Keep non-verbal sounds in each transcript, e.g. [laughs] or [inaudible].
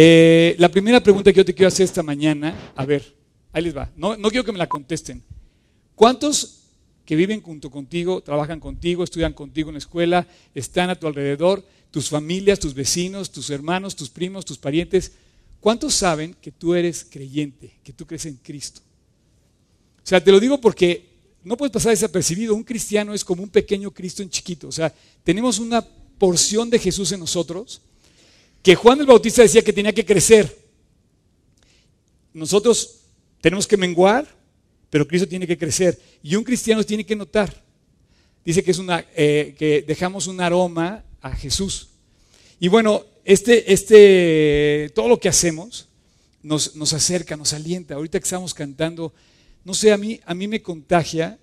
Eh, la primera pregunta que yo te quiero hacer esta mañana, a ver, ahí les va. No, no quiero que me la contesten. ¿Cuántos que viven junto contigo, trabajan contigo, estudian contigo en la escuela, están a tu alrededor, tus familias, tus vecinos, tus hermanos, tus primos, tus parientes? ¿Cuántos saben que tú eres creyente, que tú crees en Cristo? O sea, te lo digo porque no puedes pasar desapercibido. Un cristiano es como un pequeño Cristo en chiquito. O sea, tenemos una porción de Jesús en nosotros que Juan el Bautista decía que tenía que crecer. Nosotros tenemos que menguar, pero Cristo tiene que crecer. Y un cristiano tiene que notar. Dice que, es una, eh, que dejamos un aroma a Jesús. Y bueno, este, este, todo lo que hacemos nos, nos acerca, nos alienta. Ahorita que estamos cantando, no sé, a mí, a mí me contagia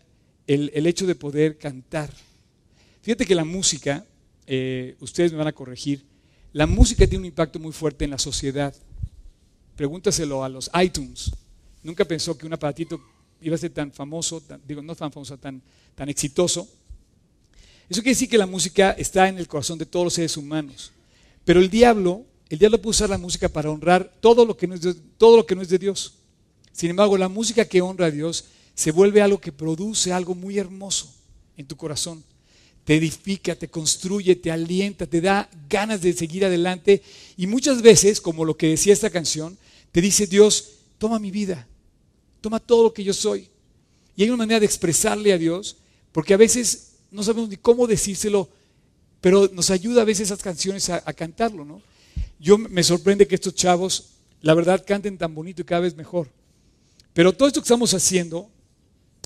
el, el hecho de poder cantar. Fíjate que la música, eh, ustedes me van a corregir, la música tiene un impacto muy fuerte en la sociedad. Pregúntaselo a los iTunes. Nunca pensó que un aparatito iba a ser tan famoso, digo, no tan famoso, tan, tan exitoso. Eso quiere decir que la música está en el corazón de todos los seres humanos. Pero el diablo, el diablo puede usar la música para honrar todo lo que no es de, todo lo que no es de Dios. Sin embargo, la música que honra a Dios se vuelve algo que produce algo muy hermoso en tu corazón te edifica, te construye, te alienta, te da ganas de seguir adelante. Y muchas veces, como lo que decía esta canción, te dice Dios, toma mi vida, toma todo lo que yo soy. Y hay una manera de expresarle a Dios, porque a veces no sabemos ni cómo decírselo, pero nos ayuda a veces esas canciones a, cantarlo, ¿no? Yo me sorprende que estos chavos, la verdad, canten tan bonito y cada vez mejor. Pero todo esto que estamos haciendo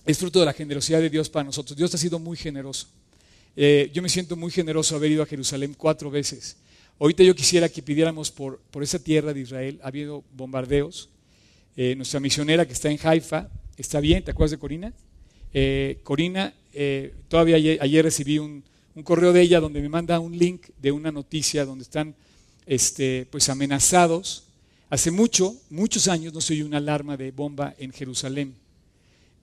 es fruto de la generosidad de Dios para nosotros. Dios ha sido muy generoso. Eh, yo me siento muy generoso haber ido a Jerusalén cuatro veces. Ahorita yo quisiera que pidiéramos por, por esa tierra de Israel. Ha habido bombardeos. Eh, nuestra misionera que está en Haifa está bien. ¿Te acuerdas de Corina? Eh, Corina, todavía ayer, recibí un, un, correo de ella donde me manda un link de una noticia donde están este, pues amenazados. Hace mucho, muchos años no se oyó una alarma de bomba en Jerusalén,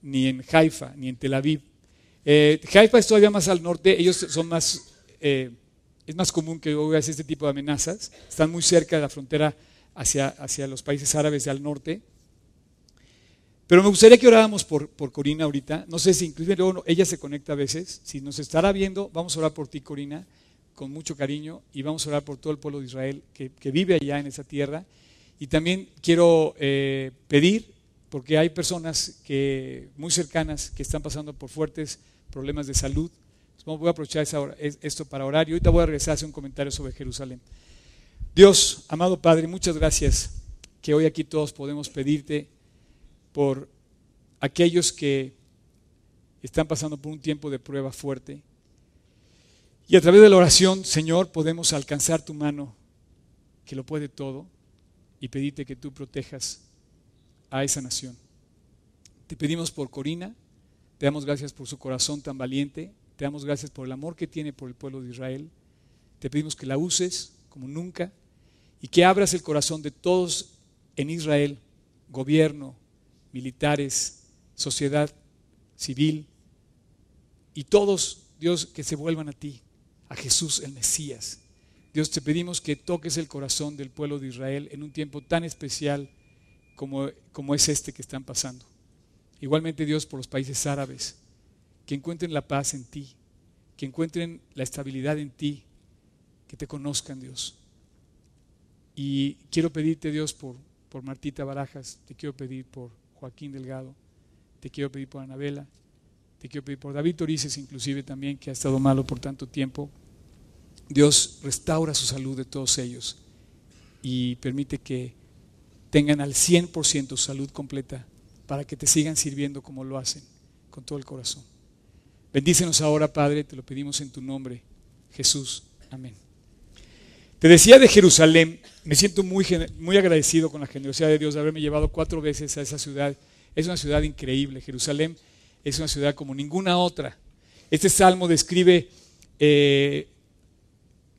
ni en Haifa, ni en Tel Aviv. Eh, es todavía más al norte, ellos son más, eh, es más común que oigas este tipo de amenazas, están muy cerca de la frontera hacia, hacia los países árabes de al norte. Pero me gustaría que oráramos por, por Corina ahorita, no sé si inclusive luego ella se conecta a veces, si nos estará viendo, vamos a orar por ti Corina, con mucho cariño, y vamos a orar por todo el pueblo de Israel que, que vive allá en esa tierra. Y también quiero eh, pedir, porque hay personas que, muy cercanas que están pasando por fuertes problemas de salud. voy a aprovechar esto para orar y ahorita voy a regresar a hacer un comentario sobre Jerusalén. Dios, amado Padre, muchas gracias que hoy aquí todos podemos pedirte por aquellos que están pasando por un tiempo de prueba fuerte. Y a través de la oración, Señor, podemos alcanzar tu mano, que lo puede todo, y pedirte que tú protejas a esa nación. Te pedimos por Corina, te damos gracias por su corazón tan valiente. Te damos gracias por el amor que tiene por el pueblo de Israel. Te pedimos que la uses como nunca y que abras el corazón de todos en Israel, gobierno, militares, sociedad civil y todos, Dios, que se vuelvan a ti, a Jesús el Mesías. Dios, te pedimos que toques el corazón del pueblo de Israel en un tiempo tan especial como, como es este que están pasando. Igualmente Dios por los países árabes, que encuentren la paz en ti, que encuentren la estabilidad en ti, que te conozcan Dios. Y quiero pedirte Dios por, por Martita Barajas, te quiero pedir por Joaquín Delgado, te quiero pedir por Anabela, te quiero pedir por David Torices inclusive también, que ha estado malo por tanto tiempo. Dios restaura su salud de todos ellos y permite que tengan al 100% salud completa para que te sigan sirviendo como lo hacen, con todo el corazón. Bendícenos ahora, Padre, te lo pedimos en tu nombre, Jesús. Amén. Te decía de Jerusalén, me siento muy, muy agradecido con la generosidad de Dios de haberme llevado cuatro veces a esa ciudad. Es una ciudad increíble. Jerusalén es una ciudad como ninguna otra. Este salmo describe, eh,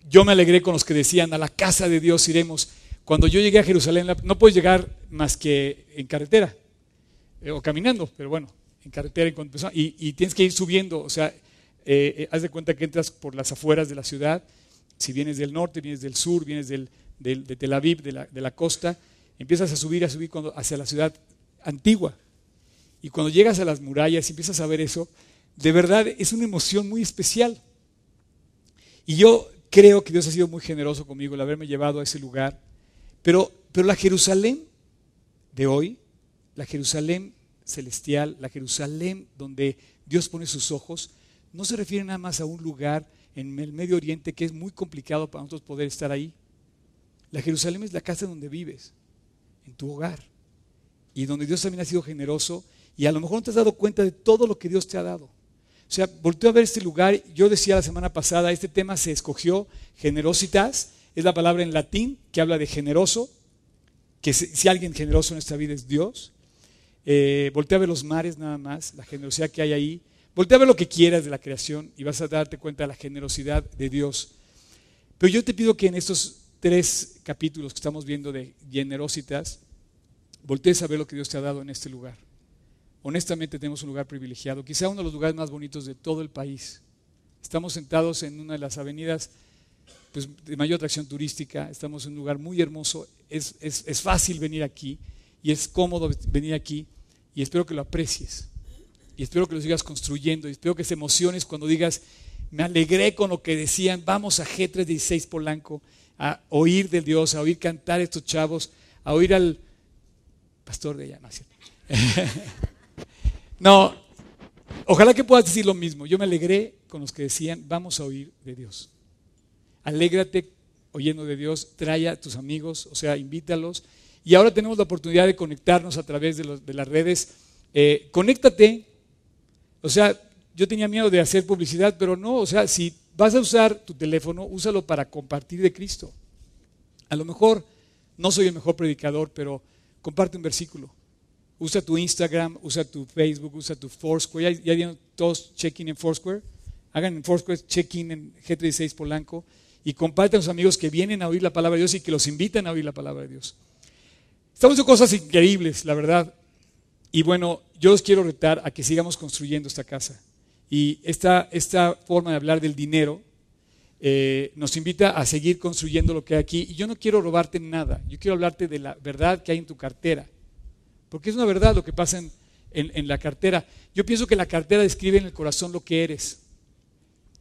yo me alegré con los que decían, a la casa de Dios iremos. Cuando yo llegué a Jerusalén, no puedes llegar más que en carretera. Eh, o caminando, pero bueno, en carretera y, y, tienes que ir subiendo, o sea, eh, eh, haz de cuenta que entras por las afueras de la ciudad, si vienes del norte, vienes del sur, vienes del, de, Tel Aviv, de la, costa, empiezas a subir, a subir hacia la ciudad antigua. Y cuando llegas a las murallas y empiezas a ver eso, de verdad es una emoción muy especial. Y yo creo que Dios ha sido muy generoso conmigo el haberme llevado a ese lugar. Pero, pero la Jerusalén de hoy, la Jerusalén celestial, la Jerusalén donde Dios pone sus ojos, no se refiere nada más a un lugar en el Medio Oriente que es muy complicado para nosotros poder estar ahí. La Jerusalén es la casa donde vives, en tu hogar, y donde Dios también ha sido generoso, y a lo mejor no te has dado cuenta de todo lo que Dios te ha dado. O sea, volteo a ver este lugar, yo decía la semana pasada, este tema se escogió, generositas, es la palabra en latín que habla de generoso, que si, alguien generoso en nuestra vida es Dios. Eh, voltea a ver los mares nada más, la generosidad que hay ahí. Voltea a ver lo que quieras de la creación y vas a darte cuenta de la generosidad de Dios. Pero yo te pido que en estos tres capítulos que estamos viendo de generositas, voltees a ver lo que Dios te ha dado en este lugar. Honestamente tenemos un lugar privilegiado, quizá uno de los lugares más bonitos de todo el país. Estamos sentados en una de las avenidas pues, de mayor atracción turística, estamos en un lugar muy hermoso, es, es fácil venir aquí y es cómodo venir aquí y espero que lo aprecies y espero que lo sigas construyendo y espero que se emociones cuando digas, me alegré con lo que decían, vamos a G316 Polanco a oír de Dios, a oír cantar a estos chavos, a oír al pastor de allá, [laughs] no, ojalá que puedas decir lo mismo. Yo me alegré con los que decían, vamos a oír de Dios. Alégrate oyendo de Dios, trae a tus amigos, o sea, invítalos. Y ahora tenemos la oportunidad de conectarnos a través de, las redes. Eh, conéctate. O sea, yo tenía miedo de hacer publicidad, pero no, o sea, si vas a usar tu teléfono, úsalo para compartir de Cristo. A lo mejor no soy el mejor predicador, pero comparte un versículo. Usa tu Instagram, usa tu Facebook, usa tu Foursquare. ¿Ya, ya todos check-in en Foursquare? Hagan en Foursquare check-in en G36 Polanco y compartan a sus amigos que vienen a oír la palabra de Dios y que los invitan a oír la palabra de Dios. Estamos haciendo cosas increíbles, la verdad. Y bueno, yo os quiero retar a que sigamos construyendo esta casa. Y esta, esta forma de hablar del dinero eh, nos invita a seguir construyendo lo que hay aquí. Y yo no quiero robarte nada, yo quiero hablarte de la verdad que hay en tu cartera. Porque es una verdad lo que pasa en, en la cartera. Yo pienso que la cartera describe en el corazón lo que eres.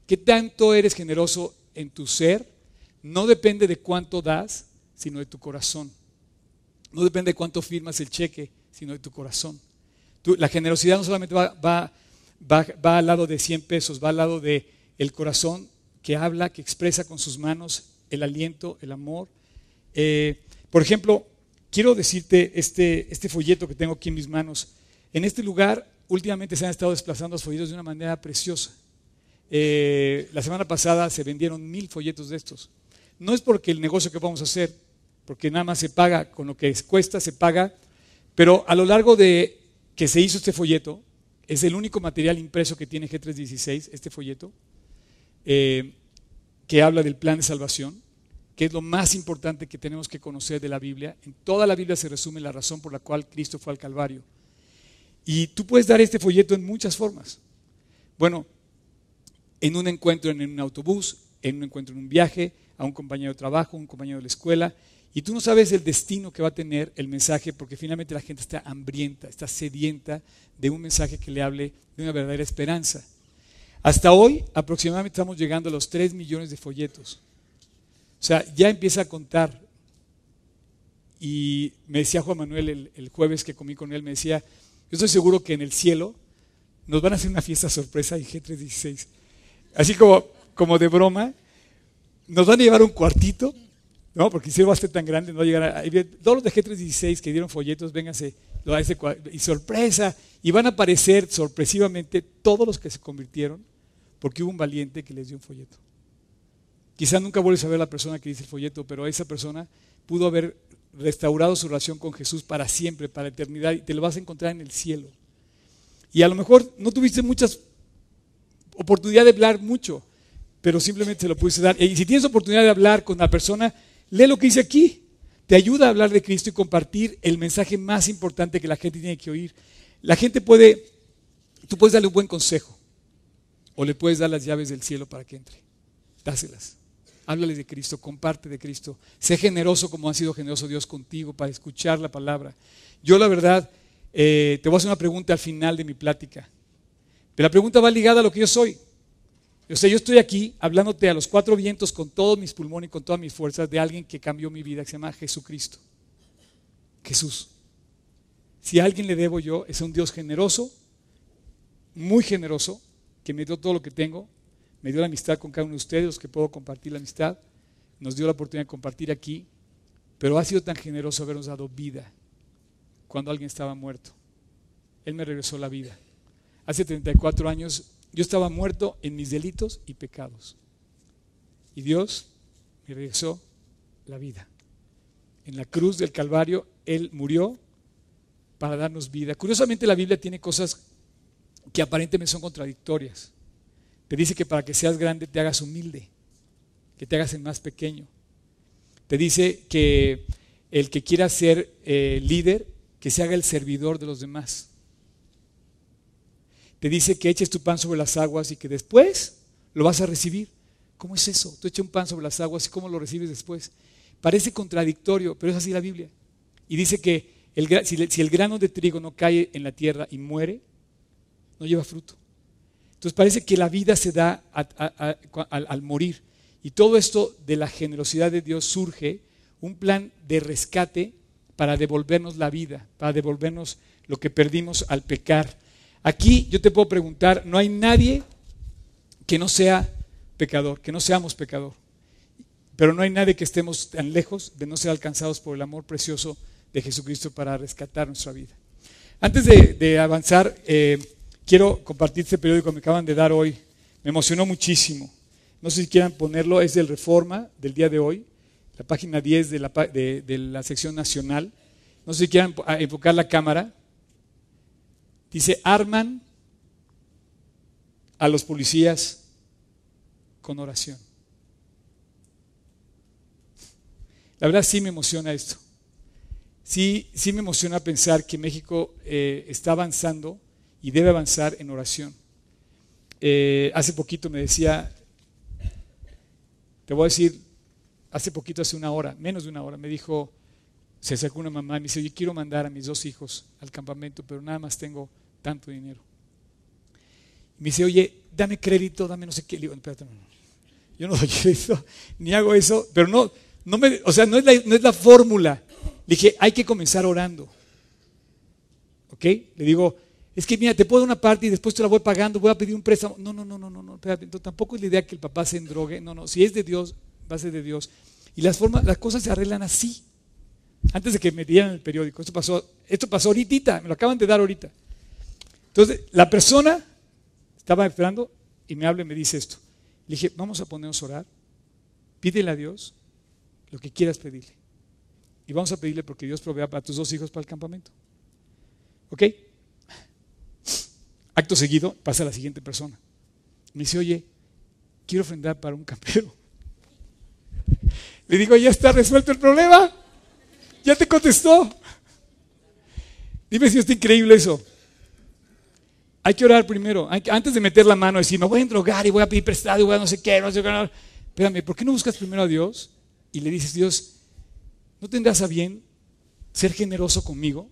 ¿Qué tanto eres generoso en tu ser? No depende de cuánto das, sino de tu corazón. No depende de cuánto firmas el cheque, sino de tu corazón. la generosidad no solamente va, al lado de 100 pesos, va al lado de el corazón que habla, que expresa con sus manos el aliento, el amor. Eh, por ejemplo, quiero decirte este, este folleto que tengo aquí en mis manos. En este lugar últimamente se han estado desplazando los folletos de una manera preciosa. Eh, la semana pasada se vendieron mil folletos de estos. No es porque el negocio que vamos a hacer, porque nada más se paga con lo que cuesta, se paga, pero a lo largo de que se hizo este folleto, es el único material impreso que tiene G316, este folleto, eh, que habla del plan de salvación, que es lo más importante que tenemos que conocer de la Biblia. En toda la Biblia se resume la razón por la cual Cristo fue al Calvario. Y tú puedes dar este folleto en muchas formas. Bueno, en un encuentro en un autobús, en un encuentro en un viaje, a un compañero de trabajo, un compañero de la escuela, y tú no sabes el destino que va a tener el mensaje porque finalmente la gente está hambrienta, está sedienta de un mensaje que le hable de una verdadera esperanza. Hasta hoy aproximadamente estamos llegando a los 3 millones de folletos. O sea, ya empieza a contar. Y me decía Juan Manuel el, jueves que comí con él, me decía, yo estoy seguro que en el cielo nos van a hacer una fiesta sorpresa en G316. Así como, como de broma, nos van a llevar un cuartito no, porque si va a ser tan grande, no va a llegar a... Todos los de G316 que dieron folletos, vénganse, y sorpresa, y van a aparecer sorpresivamente todos los que se convirtieron, porque hubo un valiente que les dio un folleto. Quizá nunca vuelves a ver a la persona que dice el folleto, pero esa persona pudo haber restaurado su relación con Jesús para siempre, para eternidad, y te lo vas a encontrar en el cielo. Y a lo mejor no tuviste muchas oportunidad de hablar mucho, pero simplemente se lo pudiste dar. Y si tienes oportunidad de hablar con la persona Lee lo que dice aquí. Te ayuda a hablar de Cristo y compartir el mensaje más importante que la gente tiene que oír. La gente puede, tú puedes darle un buen consejo o le puedes dar las llaves del cielo para que entre. Dáselas. háblales de Cristo, comparte de Cristo. Sé generoso como ha sido generoso Dios contigo para escuchar la palabra. Yo la verdad, eh, te voy a hacer una pregunta al final de mi plática. Pero la pregunta va ligada a lo que yo soy. O sea, yo estoy aquí hablándote a los cuatro vientos con todos mis pulmones y con todas mis fuerzas de alguien que cambió mi vida, que se llama Jesucristo. Jesús. Si a alguien le debo yo, es a un Dios generoso, muy generoso, que me dio todo lo que tengo, me dio la amistad con cada uno de ustedes, los que puedo compartir la amistad, nos dio la oportunidad de compartir aquí, pero ha sido tan generoso habernos dado vida cuando alguien estaba muerto. Él me regresó la vida. Hace 34 años yo estaba muerto en mis delitos y pecados. Y Dios me regresó la vida. En la cruz del Calvario, Él murió para darnos vida. Curiosamente la Biblia tiene cosas que aparentemente son contradictorias. Te dice que para que seas grande te hagas humilde, que te hagas el más pequeño. Te dice que el que quiera ser eh, líder, que se haga el servidor de los demás. Te dice que eches tu pan sobre las aguas y que después lo vas a recibir. ¿Cómo es eso? Tú echas un pan sobre las aguas y cómo lo recibes después. Parece contradictorio, pero es así la Biblia. Y dice que si, el grano de trigo no cae en la tierra y muere, no lleva fruto. Entonces parece que la vida se da al, morir. Y todo esto de la generosidad de Dios surge un plan de rescate para devolvernos la vida, para devolvernos lo que perdimos al pecar. Aquí yo te puedo preguntar, no hay nadie que no sea pecador, que no seamos pecador. Pero no hay nadie que estemos tan lejos de no ser alcanzados por el amor precioso de Jesucristo para rescatar nuestra vida. Antes de, avanzar, eh, quiero compartir este periódico que me acaban de dar hoy. Me emocionó muchísimo. No sé si quieran ponerlo, es del Reforma del día de hoy, la página 10 de la, de, la sección nacional. No sé si quieran enfocar la cámara. Dice, arman a los policías con oración. La verdad sí me emociona esto. Sí, sí me emociona pensar que México eh, está avanzando y debe avanzar en oración. Eh, hace poquito me decía, te voy a decir, hace poquito, hace una hora, menos de una hora, me dijo, se sacó una mamá y me dice, yo quiero mandar a mis dos hijos al campamento, pero nada más tengo tanto dinero. me dice, oye, dame crédito, dame no sé qué. Le digo, espérate, yo no doy [laughs] crédito, ni hago eso, pero no, no me, o sea, no es la, no es la fórmula. Le dije, hay que comenzar orando. ¿Ok? Le digo, es que mira, te puedo dar una parte y después te la voy pagando, voy a pedir un préstamo. No, no, no, no, no, no, espérate. tampoco es la idea que el papá se endrogue. No, no, si es de Dios, va a ser de Dios. Y las formas, las cosas se arreglan así. Antes de que me dieran el periódico. Esto pasó, esto pasó ahorita, me lo acaban de dar ahorita. Entonces, la persona estaba esperando y me habla y me dice esto. Le dije, vamos a ponernos a orar. Pídele a Dios lo que quieras pedirle. Y vamos a pedirle porque Dios provea para tus dos hijos para el campamento. ¿Ok? Acto seguido pasa a la siguiente persona. Me dice, oye, quiero ofrendar para un campero. Le digo, ya está resuelto el problema. Ya te contestó. Dime si está increíble eso. Hay que orar primero. antes de meter la mano y decir, me voy a drogar y voy a pedir prestado y voy a no sé qué, no sé qué. Espérame, ¿por qué no buscas primero a Dios y le dices, Dios, ¿no tendrás a bien ser generoso conmigo?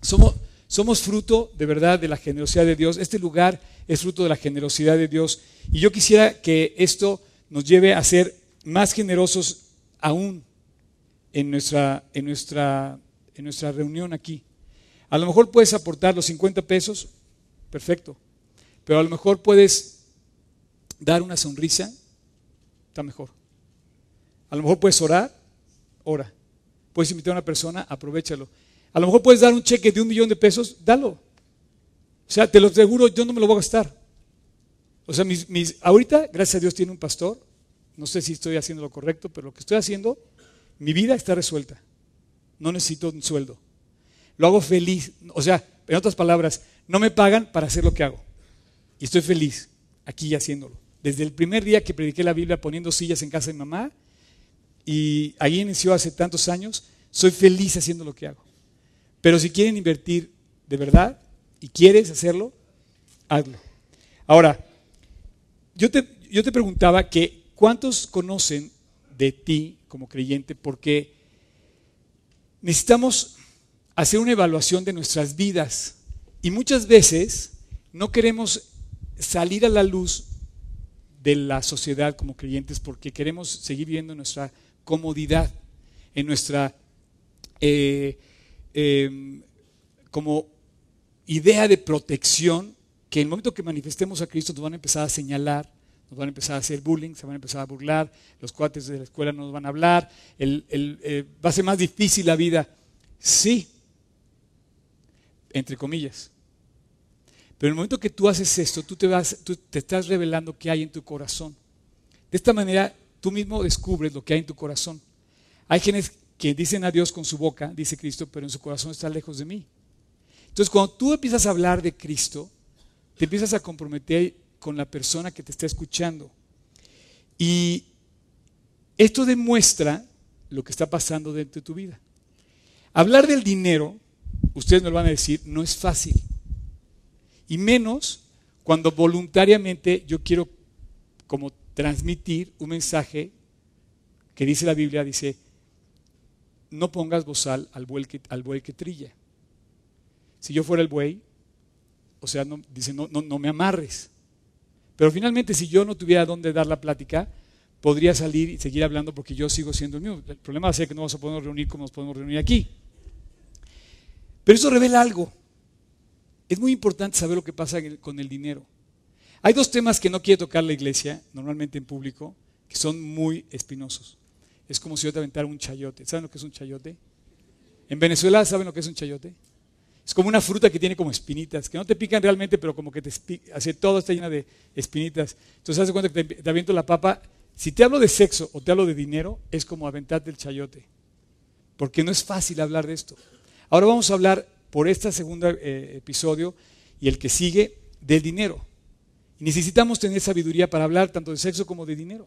Somos, somos fruto de verdad de la generosidad de Dios. Este lugar es fruto de la generosidad de Dios. Y yo quisiera que esto nos lleve a ser más generosos aún en nuestra, en nuestra, en nuestra reunión aquí. A lo mejor puedes aportar los 50 pesos, perfecto. Pero a lo mejor puedes dar una sonrisa, está mejor. A lo mejor puedes orar, ora. Puedes invitar a una persona, aprovechalo. A lo mejor puedes dar un cheque de un millón de pesos, dalo. O sea, te lo aseguro, yo no me lo voy a gastar. O sea, mis, ahorita, gracias a Dios, tiene un pastor. No sé si estoy haciendo lo correcto, pero lo que estoy haciendo, mi vida está resuelta. No necesito un sueldo. Lo hago feliz. O sea, en otras palabras, no me pagan para hacer lo que hago. Y estoy feliz aquí haciéndolo. Desde el primer día que prediqué la Biblia poniendo sillas en casa de mamá, y ahí inició hace tantos años, soy feliz haciendo lo que hago. Pero si quieren invertir de verdad y quieres hacerlo, hazlo. Ahora, yo te, yo te preguntaba que cuántos conocen de ti como creyente? Porque necesitamos hacer una evaluación de nuestras vidas y muchas veces no queremos salir a la luz de la sociedad como creyentes porque queremos seguir viviendo nuestra comodidad, en nuestra eh, em, como idea de protección, que en el momento que manifestemos a Cristo nos van a empezar a señalar, nos van a empezar a hacer bullying, se van a empezar a burlar, los cuates de la escuela nos van a hablar, eh, va a ser más difícil la vida. Sí, entre comillas. Pero en el momento que tú haces esto, tú te, vas, tú te estás revelando qué hay en tu corazón. De esta manera, tú mismo descubres lo que hay en tu corazón. Hay quienes que dicen a Dios con su boca, dice Cristo, pero en su corazón está lejos de mí. Entonces, cuando tú empiezas a hablar de Cristo, te empiezas a comprometer con la persona que te está escuchando. Y esto demuestra lo que está pasando dentro de tu vida. Hablar del dinero, ustedes me lo van a decir, no es fácil. Y menos cuando voluntariamente yo quiero como transmitir un mensaje que dice la Biblia, dice, no pongas bozal al buey que, al buey que trilla. Si yo fuera el buey, o sea, no, dice, no, no, no me amarres. Pero finalmente, si yo no tuviera dónde dar la plática, podría salir y seguir hablando porque yo sigo siendo el mío. El problema va a que no vamos a poder reunir como nos podemos reunir aquí. Pero eso revela algo. Es muy importante saber lo que pasa con el dinero. Hay dos temas que no quiere tocar la iglesia, normalmente en público, que son muy espinosos. Es como si yo te aventara un chayote. ¿Saben lo que es un chayote? En Venezuela, ¿saben lo que es un chayote? Es como una fruta que tiene como espinitas, que no te pican realmente, pero como que te hace todo está llena de espinitas. Entonces, haz cuenta que te, te, aviento la papa. Si te hablo de sexo o te hablo de dinero, es como aventarte el chayote. Porque no es fácil hablar de esto. Ahora vamos a hablar por este segundo eh, episodio y el que sigue del dinero. Necesitamos tener sabiduría para hablar tanto de sexo como de dinero.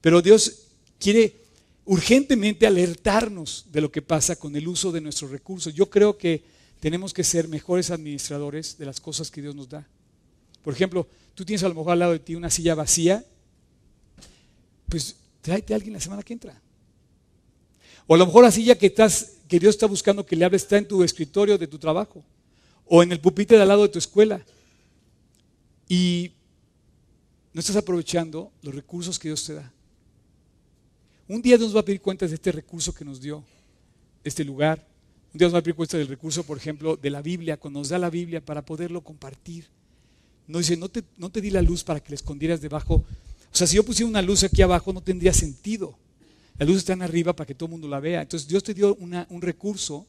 Pero Dios quiere urgentemente alertarnos de lo que pasa con el uso de nuestros recursos. Yo creo que tenemos que ser mejores administradores de las cosas que Dios nos da. Por ejemplo, tú tienes a lo mejor al lado de ti una silla vacía, pues tráete a alguien la semana que entra. O a lo mejor la silla que, estás, que Dios está buscando que le hables está en tu escritorio de tu trabajo o en el pupitre de al lado de tu escuela. Y no estás aprovechando los recursos que Dios te da. Un día Dios va a pedir cuentas de este recurso que nos dio, este lugar. Un día nos va a pedir cuentas del recurso, por ejemplo, de la Biblia, cuando nos da la Biblia para poderlo compartir. No dice, no te, no te di la luz para que la escondieras debajo. O sea, si yo pusiera una luz aquí abajo no tendría sentido. La luz está arriba para que todo el mundo la vea. Entonces Dios te dio un recurso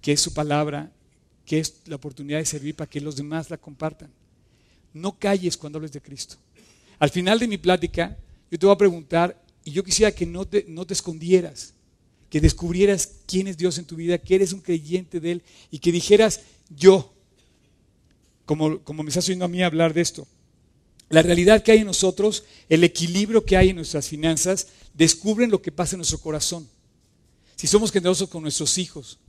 que es su palabra, que es la oportunidad de servir para que los demás la compartan. No calles cuando hables de Cristo. Al final de mi plática, yo te voy a preguntar y yo quisiera que no te, no te escondieras, que descubrieras quién es Dios en tu vida, que eres un creyente de Él y que dijeras yo, como, como me estás oyendo a mí hablar de esto. La realidad que hay en nosotros, el equilibrio que hay en nuestras finanzas, descubren lo que pasa en nuestro corazón. Si somos generosos con nuestros hijos.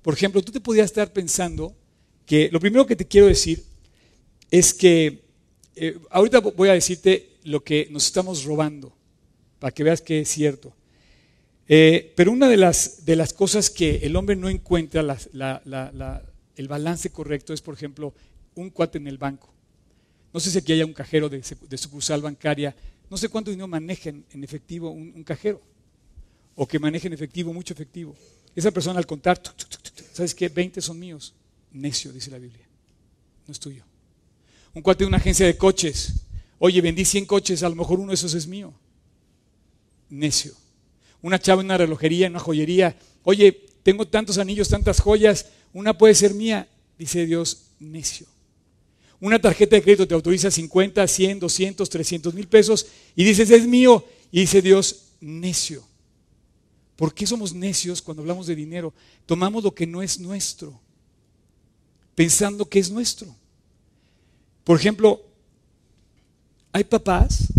Por ejemplo, tú te podrías estar pensando que lo primero que te quiero decir es que eh, ahorita voy a decirte lo que nos estamos robando para que veas que es cierto. Eh, pero una de las, de las cosas que el hombre no encuentra el balance correcto es, por ejemplo, un cuate en el banco. No sé si aquí haya un cajero de, sucursal bancaria. No sé cuánto dinero maneja en, efectivo un, cajero. O que maneje en efectivo, mucho efectivo. Esa persona al contar, ¿sabes qué? 20 son míos. Necio, dice la Biblia. No es tuyo. Un cuate de una agencia de coches. Oye, vendí 100 coches, a lo mejor uno de esos es mío necio. Una chava en una relojería, en una joyería, oye, tengo tantos anillos, tantas joyas, una puede ser mía, dice Dios, necio. Una tarjeta de crédito te autoriza 50, 100, 200, 300 mil pesos y dices, es mío, y dice Dios, necio. ¿Por qué somos necios cuando hablamos de dinero? Tomamos lo que no es nuestro, pensando que es nuestro. Por ejemplo, hay papás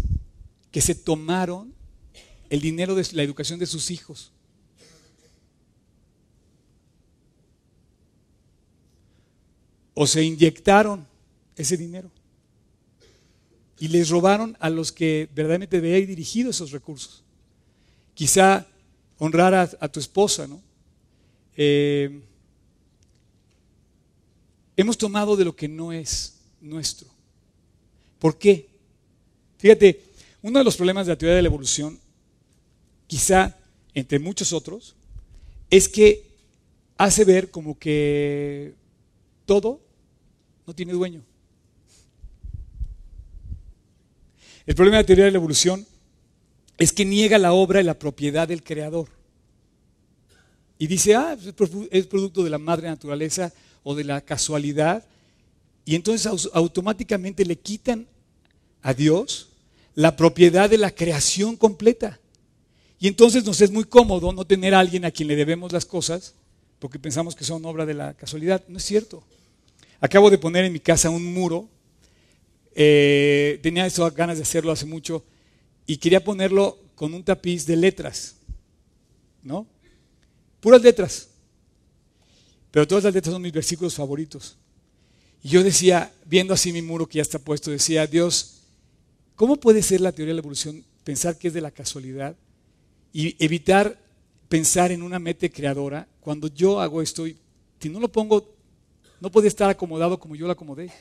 que se tomaron el dinero de la educación de sus hijos. O se inyectaron ese dinero. y les robaron a los que verdaderamente debían ir dirigidos esos recursos. Quizá honrar a, tu esposa, ¿no? Eh, hemos tomado de lo que no es nuestro. ¿Por qué? Fíjate, uno de los problemas de la teoría de la evolución, quizá entre muchos otros, es que hace ver como que todo no tiene dueño. El problema de la teoría de la evolución es que niega la obra y la propiedad del creador. Y dice, ah, es producto de la madre naturaleza o de la casualidad. Y entonces automáticamente le quitan a Dios la propiedad de la creación completa. Y entonces nos es muy cómodo no tener a alguien a quien le debemos las cosas porque pensamos que son obra de la casualidad. No es cierto. Acabo de poner en mi casa un muro. Eh, tenía esas ganas de hacerlo hace mucho y quería ponerlo con un tapiz de letras. ¿No? Puras letras. Pero todas las letras son mis versículos favoritos. Y yo decía, viendo así mi muro que ya está puesto, decía, Dios, ¿cómo puede ser la teoría de la evolución pensar que es de la casualidad y evitar pensar en una meta creadora cuando yo hago esto y si no lo pongo, no puede estar acomodado como yo lo acomodé?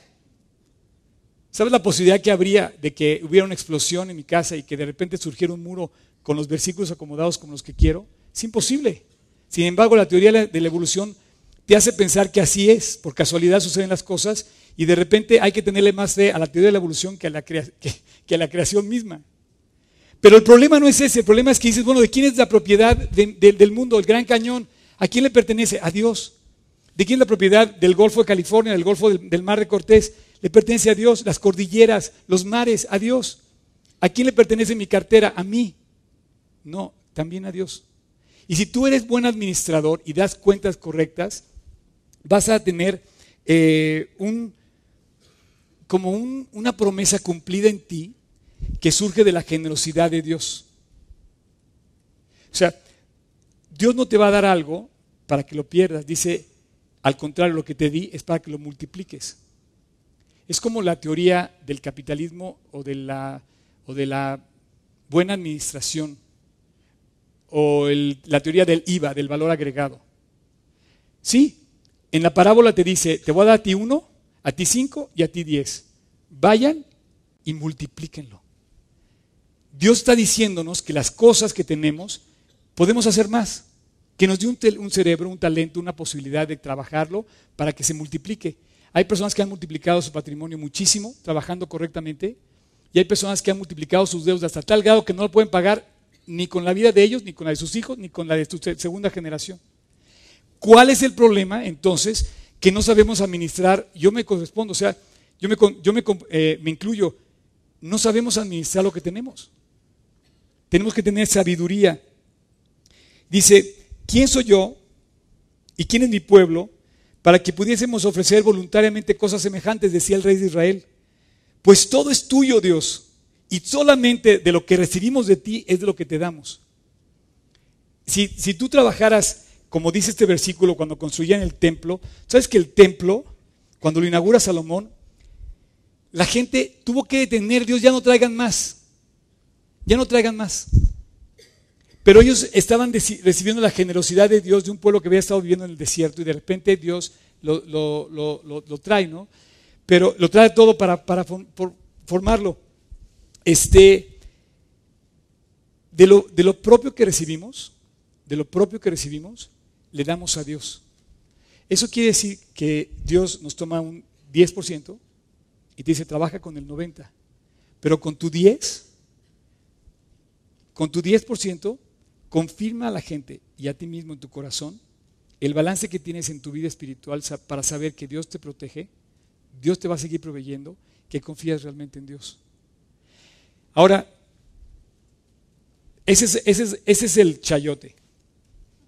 ¿Sabes la posibilidad que habría de que hubiera una explosión en mi casa y que de repente surgiera un muro con los versículos acomodados como los que quiero? Es imposible. Sin embargo, la teoría de la evolución te hace pensar que así es, por casualidad suceden las cosas y de repente hay que tenerle más fe a la teoría de la evolución que a la, creación misma. Pero el problema no es ese, el problema es que dices, bueno, ¿de quién es la propiedad del mundo, el Gran Cañón? ¿A quién le pertenece? A Dios. ¿De quién es la propiedad del Golfo de California, del Golfo del Mar de Cortés? Le pertenece a Dios. Las cordilleras, los mares, a Dios. ¿A quién le pertenece mi cartera? A mí. No, también a Dios. Y si tú eres buen administrador y das cuentas correctas, vas a tener eh, un, como una promesa cumplida en ti que surge de la generosidad de Dios. O sea, Dios no te va a dar algo para que lo pierdas. Dice, al contrario, lo que te di es para que lo multipliques. Es como la teoría del capitalismo o de la, o de la buena administración o la teoría del IVA, del valor agregado. Sí, en la parábola te dice, te voy a dar a ti uno, a ti cinco y a ti diez. Vayan y multiplíquenlo. Dios está diciéndonos que las cosas que tenemos podemos hacer más, que nos dio un, un cerebro, un talento, una posibilidad de trabajarlo para que se multiplique. Hay personas que han multiplicado su patrimonio muchísimo trabajando correctamente y hay personas que han multiplicado sus deudas hasta tal grado que no lo pueden pagar ni con la vida de ellos, ni con la de sus hijos, ni con la de su segunda generación. ¿Cuál es el problema entonces que no sabemos administrar? Yo me correspondo, o sea, yo me, eh, me incluyo, no sabemos administrar lo que tenemos. Tenemos que tener sabiduría. Dice, ¿quién soy yo y quién es mi pueblo para que pudiésemos ofrecer voluntariamente cosas semejantes? Decía el rey de Israel. Pues todo es tuyo, Dios y solamente de lo que recibimos de ti es de lo que te damos. Si, tú trabajaras, como dice este versículo, cuando construían el templo, ¿sabes que el templo, cuando lo inaugura Salomón, la gente tuvo que detener, Dios ya no traigan más, ya no traigan más. Pero ellos estaban recibiendo la generosidad de Dios de un pueblo que había estado viviendo en el desierto y de repente Dios lo, trae, ¿no? Pero lo trae todo para, para formarlo este, de lo, de lo propio que recibimos, de lo propio que recibimos, le damos a Dios. Eso quiere decir que Dios nos toma un 10% y te dice, trabaja con el 90%. Pero con tu 10, con tu 10%, confirma a la gente y a ti mismo en tu corazón el balance que tienes en tu vida espiritual para saber que Dios te protege, Dios te va a seguir proveyendo, que confías realmente en Dios. Ahora, ese es, el chayote.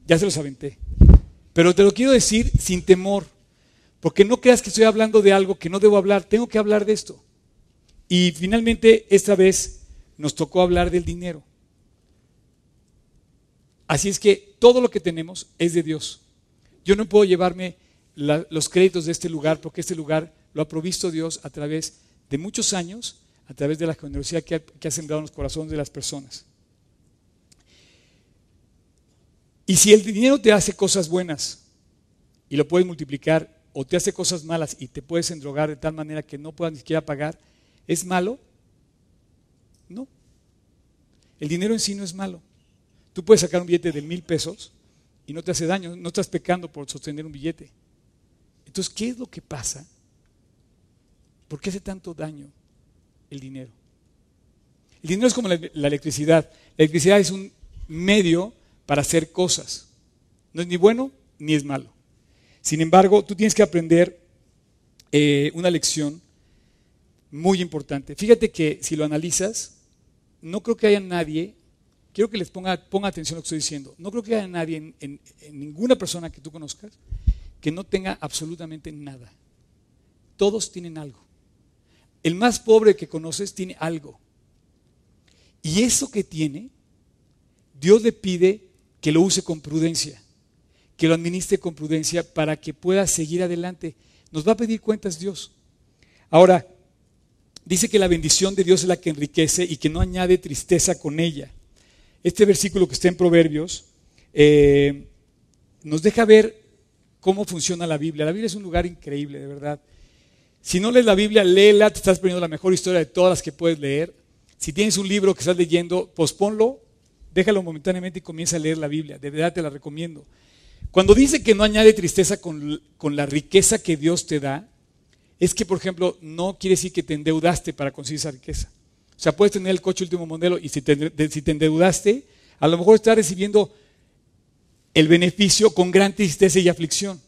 Ya se los aventé. Pero te lo quiero decir sin temor, porque no creas que estoy hablando de algo que no debo hablar, tengo que hablar de esto. Y finalmente, esta vez nos tocó hablar del dinero. Así es que todo lo que tenemos es de Dios. Yo no puedo llevarme los créditos de este lugar porque este lugar lo ha provisto Dios a través de muchos años a través de la generosidad que ha, que ha sembrado en los corazones de las personas. Y si el dinero te hace cosas buenas y lo puedes multiplicar, o te hace cosas malas y te puedes endrogar de tal manera que no puedas ni siquiera pagar, ¿es malo? No. El dinero en sí no es malo. Tú puedes sacar un billete de mil pesos y no te hace daño, no estás pecando por sostener un billete. Entonces, ¿qué es lo que pasa? ¿Por qué hace tanto daño el dinero? El dinero es como la, electricidad. La electricidad es un medio para hacer cosas. No es ni bueno ni es malo. Sin embargo, tú tienes que aprender eh, una lección muy importante. Fíjate que si lo analizas, no creo que haya nadie, quiero que les ponga, ponga atención a lo que estoy diciendo, no creo que haya nadie, en, ninguna persona que tú conozcas, que no tenga absolutamente nada. Todos tienen algo. El más pobre que conoces tiene algo. Y eso que tiene, Dios le pide que lo use con prudencia, que lo administre con prudencia para que pueda seguir adelante. Nos va a pedir cuentas Dios. Ahora, dice que la bendición de Dios es la que enriquece y que no añade tristeza con ella. Este versículo que está en Proverbios eh, nos deja ver cómo funciona la Biblia. La Biblia es un lugar increíble, de verdad. Si no lees la Biblia, léela, te estás poniendo la mejor historia de todas las que puedes leer. Si tienes un libro que estás leyendo, posponlo déjalo momentáneamente y comienza a leer la Biblia. De verdad te la recomiendo. Cuando dice que no añade tristeza con, la riqueza que Dios te da, es que, por ejemplo, no quiere decir que te endeudaste para conseguir esa riqueza. O sea, puedes tener el coche último modelo y si te, endeudaste, a lo mejor estás recibiendo el beneficio con gran tristeza y aflicción.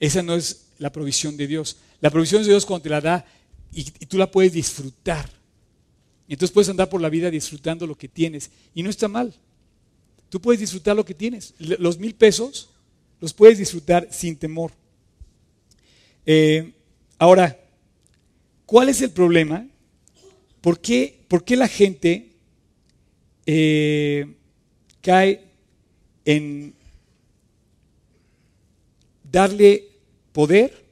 Esa no es la provisión de Dios. La provisión de Dios cuando te la da y tú la puedes disfrutar. Y entonces puedes andar por la vida disfrutando lo que tienes. Y no está mal. Tú puedes disfrutar lo que tienes. Los mil pesos los puedes disfrutar sin temor. Eh, ahora, ¿cuál es el problema? ¿Por qué, por qué la gente eh, cae en darle poder,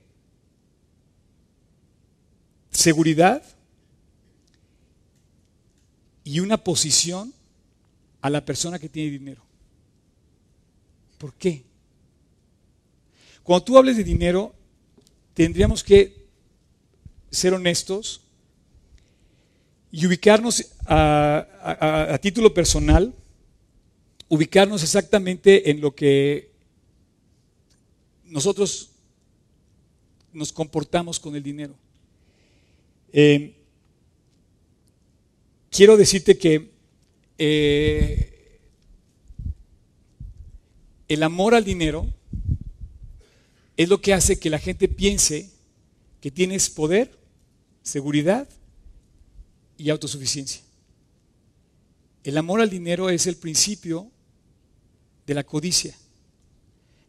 seguridad y una posición a la persona que tiene dinero. ¿Por qué? Cuando tú hables de dinero, tendríamos que ser honestos y ubicarnos a, título personal, ubicarnos exactamente en lo que nosotros nos comportamos con el dinero. Eh, quiero decirte que eh, el amor al dinero es lo que hace que la gente piense que tienes poder, seguridad y autosuficiencia. El amor al dinero es el principio de la codicia.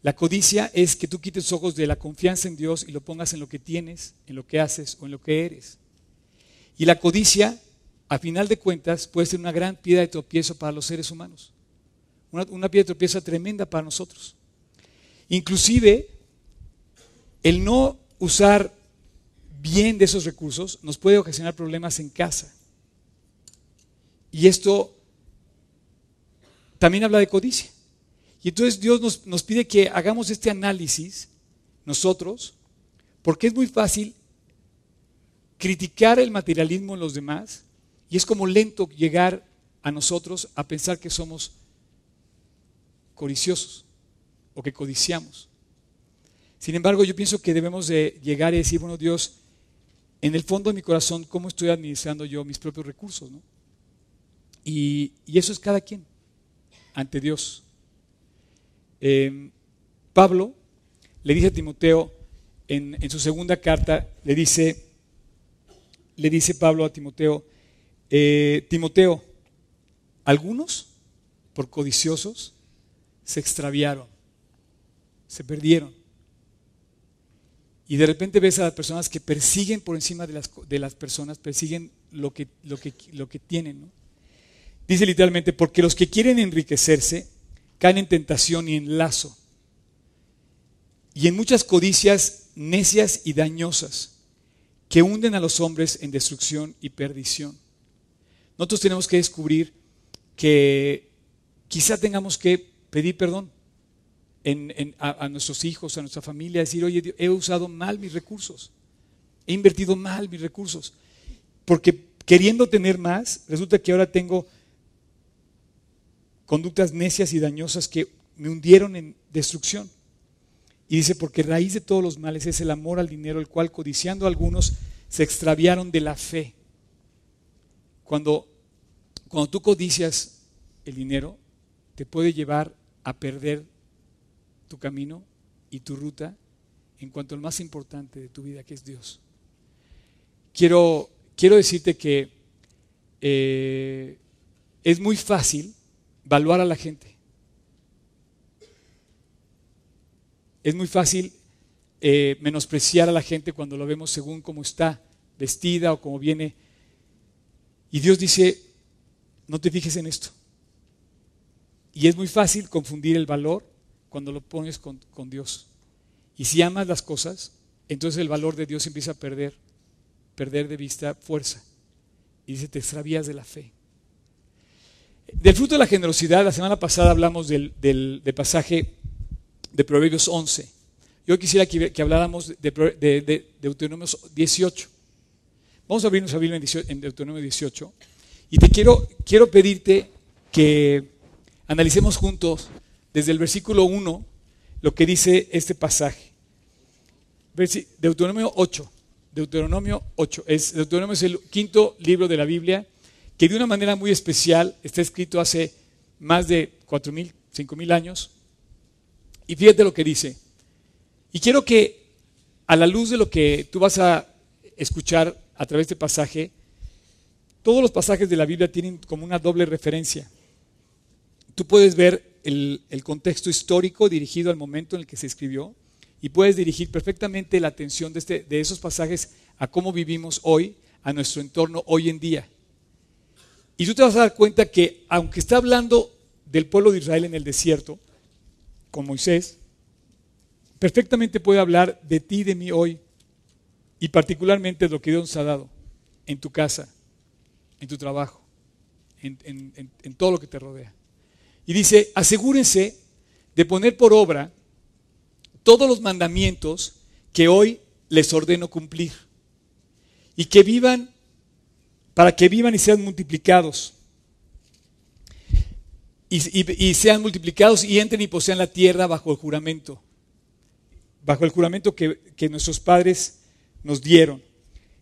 La codicia es que tú quites ojos de la confianza en Dios y lo pongas en lo que tienes, en lo que haces o en lo que eres. Y la codicia a final de cuentas puede ser una gran piedra de tropiezo para los seres humanos. Una, una piedra de tropiezo tremenda para nosotros. Inclusive, el no usar bien de esos recursos nos puede ocasionar problemas en casa. Y esto también habla de codicia. Y entonces Dios nos, nos, pide que hagamos este análisis nosotros, porque es muy fácil criticar el materialismo en los demás y es como lento llegar a nosotros a pensar que somos codiciosos o que codiciamos. Sin embargo, yo pienso que debemos de llegar y decir, bueno, Dios, en el fondo de mi corazón, ¿cómo estoy administrando yo mis propios recursos? Y, eso es cada quien, ante Dios. Em, Pablo le dice a Timoteo en, su segunda carta, le dice, le dice Pablo a Timoteo, eh, Timoteo, algunos, por codiciosos, se extraviaron, se perdieron. Y de repente ves a las personas que persiguen por encima de las, de las personas, persiguen lo que, lo que, lo que tienen. Dice literalmente, porque los que quieren enriquecerse caen en tentación y en lazo. Y en muchas codicias necias y dañosas que hunden a los hombres en destrucción y perdición. Nosotros tenemos que descubrir que quizá tengamos que pedir perdón a, a, nuestros hijos, a nuestra familia, decir, oye, he usado mal mis recursos, he invertido mal mis recursos, porque queriendo tener más, resulta que ahora tengo conductas necias y dañosas que me hundieron en destrucción. Y dice, porque raíz de todos los males es el amor al dinero, el cual codiciando algunos se extraviaron de la fe. Cuando, cuando tú codicias el dinero, te puede llevar a perder tu camino y tu ruta en cuanto al más importante de tu vida, que es Dios. Quiero, quiero decirte que eh, es muy fácil evaluar a la gente. Es muy fácil eh, menospreciar a la gente cuando lo vemos según cómo está vestida o cómo viene. Y Dios dice, no te fijes en esto. Y es muy fácil confundir el valor cuando lo pones con, con Dios. Y si amas las cosas, entonces el valor de Dios empieza a perder, perder de vista fuerza. Y dice, te extravías de la fe. Del fruto de la generosidad, la semana pasada hablamos del, pasaje de Proverbios 11. Yo quisiera que, habláramos de, Deuteronomio 18. Vamos a abrirnos a Biblia en Deuteronomio 18. Y te quiero, quiero pedirte que analicemos juntos desde el versículo 1 lo que dice este pasaje. Deuteronomio 8. Deuteronomio 8. Es, Deuteronomio es el quinto libro de la Biblia que de una manera muy especial está escrito hace más de 4.000, 5.000 años. Y fíjate lo que dice. Y quiero que a la luz de lo que tú vas a escuchar a través de este pasaje, todos los pasajes de la Biblia tienen como una doble referencia. Tú puedes ver el, el, contexto histórico dirigido al momento en el que se escribió y puedes dirigir perfectamente la atención de, este, de esos pasajes a cómo vivimos hoy, a nuestro entorno hoy en día. Y tú te vas a dar cuenta que aunque está hablando del pueblo de Israel en el desierto, con Moisés, perfectamente puede hablar de ti y de mí hoy, y particularmente de lo que Dios nos ha dado en tu casa, en tu trabajo, en, en todo lo que te rodea. Y dice, asegúrense de poner por obra todos los mandamientos que hoy les ordeno cumplir y que vivan para que vivan y sean multiplicados. Y, sean multiplicados y entren y posean la tierra bajo el juramento, bajo el juramento que, nuestros padres nos dieron.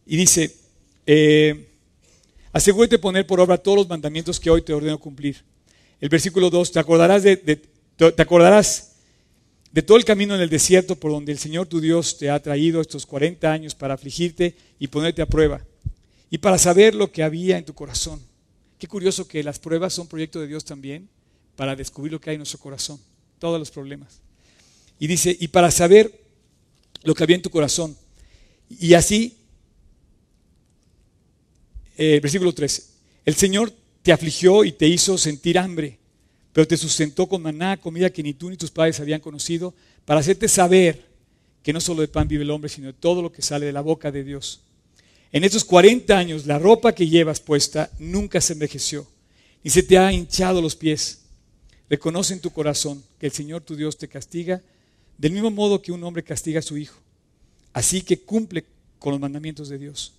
Y dice, eh, asegúrate de poner por obra todos los mandamientos que hoy te ordeno cumplir. El versículo 2, te acordarás de, te acordarás de todo el camino en el desierto por donde el Señor tu Dios te ha traído estos 40 años para afligirte y ponerte a prueba y para saber lo que había en tu corazón. Qué curioso que las pruebas son proyecto de Dios también para descubrir lo que hay en nuestro corazón, todos los problemas. Y dice, y para saber lo que había en tu corazón. Y así, eh, versículo 3, el Señor te afligió y te hizo sentir hambre, pero te sustentó con maná, comida que ni tú ni tus padres habían conocido, para hacerte saber que no solo de pan vive el hombre, sino de todo lo que sale de la boca de Dios. En estos 40 años la ropa que llevas puesta nunca se envejeció, ni se te ha hinchado los pies. Reconoce en tu corazón que el Señor tu Dios te castiga del mismo modo que un hombre castiga a su hijo. Así que cumple con los mandamientos de Dios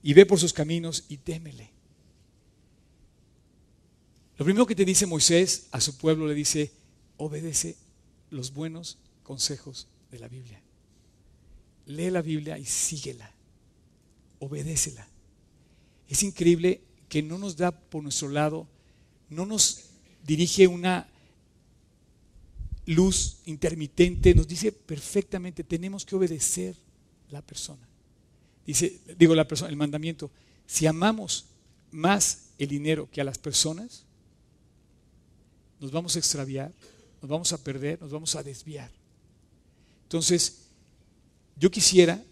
y ve por sus caminos y témele. Lo primero que te dice Moisés a su pueblo le dice, obedece los buenos consejos de la Biblia. Lee la Biblia y síguela obedécela. Es increíble que no nos da por nuestro lado, no nos dirige una luz intermitente, nos dice perfectamente, tenemos que obedecer la persona. Dice, digo la persona, el mandamiento, si amamos más el dinero que a las personas, nos vamos a extraviar, nos vamos a perder, nos vamos a desviar. Entonces, yo quisiera